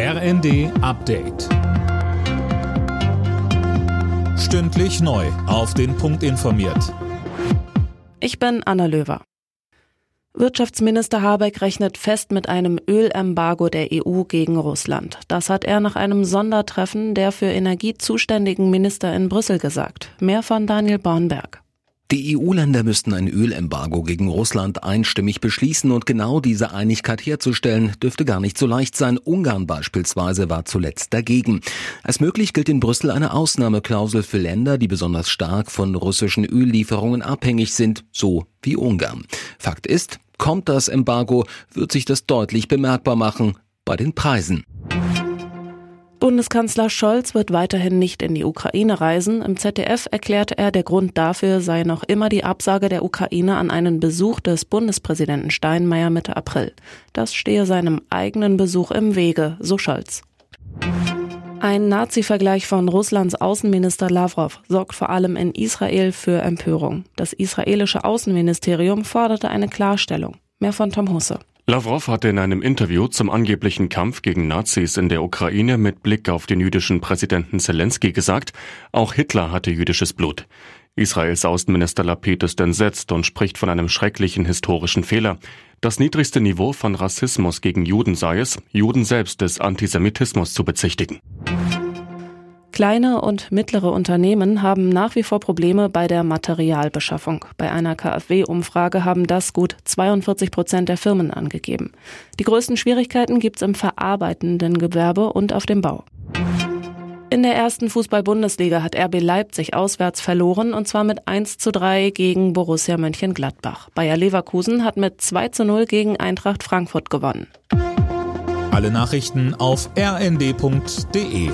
RND Update. Stündlich neu. Auf den Punkt informiert. Ich bin Anna Löwer. Wirtschaftsminister Habeck rechnet fest mit einem Ölembargo der EU gegen Russland. Das hat er nach einem Sondertreffen der für Energie zuständigen Minister in Brüssel gesagt. Mehr von Daniel Bornberg. Die EU-Länder müssten ein Ölembargo gegen Russland einstimmig beschließen und genau diese Einigkeit herzustellen, dürfte gar nicht so leicht sein. Ungarn beispielsweise war zuletzt dagegen. Als möglich gilt in Brüssel eine Ausnahmeklausel für Länder, die besonders stark von russischen Öllieferungen abhängig sind, so wie Ungarn. Fakt ist, kommt das Embargo, wird sich das deutlich bemerkbar machen bei den Preisen. Bundeskanzler Scholz wird weiterhin nicht in die Ukraine reisen. Im ZDF erklärte er, der Grund dafür sei noch immer die Absage der Ukraine an einen Besuch des Bundespräsidenten Steinmeier Mitte April. Das stehe seinem eigenen Besuch im Wege, so Scholz. Ein Nazi-Vergleich von Russlands Außenminister Lavrov sorgt vor allem in Israel für Empörung. Das israelische Außenministerium forderte eine Klarstellung. Mehr von Tom Husse. Lavrov hatte in einem Interview zum angeblichen Kampf gegen Nazis in der Ukraine mit Blick auf den jüdischen Präsidenten Zelensky gesagt, auch Hitler hatte jüdisches Blut. Israels Außenminister Lapid ist entsetzt und spricht von einem schrecklichen historischen Fehler. Das niedrigste Niveau von Rassismus gegen Juden sei es, Juden selbst des Antisemitismus zu bezichtigen. Kleine und mittlere Unternehmen haben nach wie vor Probleme bei der Materialbeschaffung. Bei einer KfW-Umfrage haben das gut 42 Prozent der Firmen angegeben. Die größten Schwierigkeiten gibt es im verarbeitenden Gewerbe und auf dem Bau. In der ersten Fußball-Bundesliga hat RB Leipzig auswärts verloren und zwar mit 1 zu 3 gegen Borussia Mönchengladbach. Bayer Leverkusen hat mit 2 zu 0 gegen Eintracht Frankfurt gewonnen. Alle Nachrichten auf rnd.de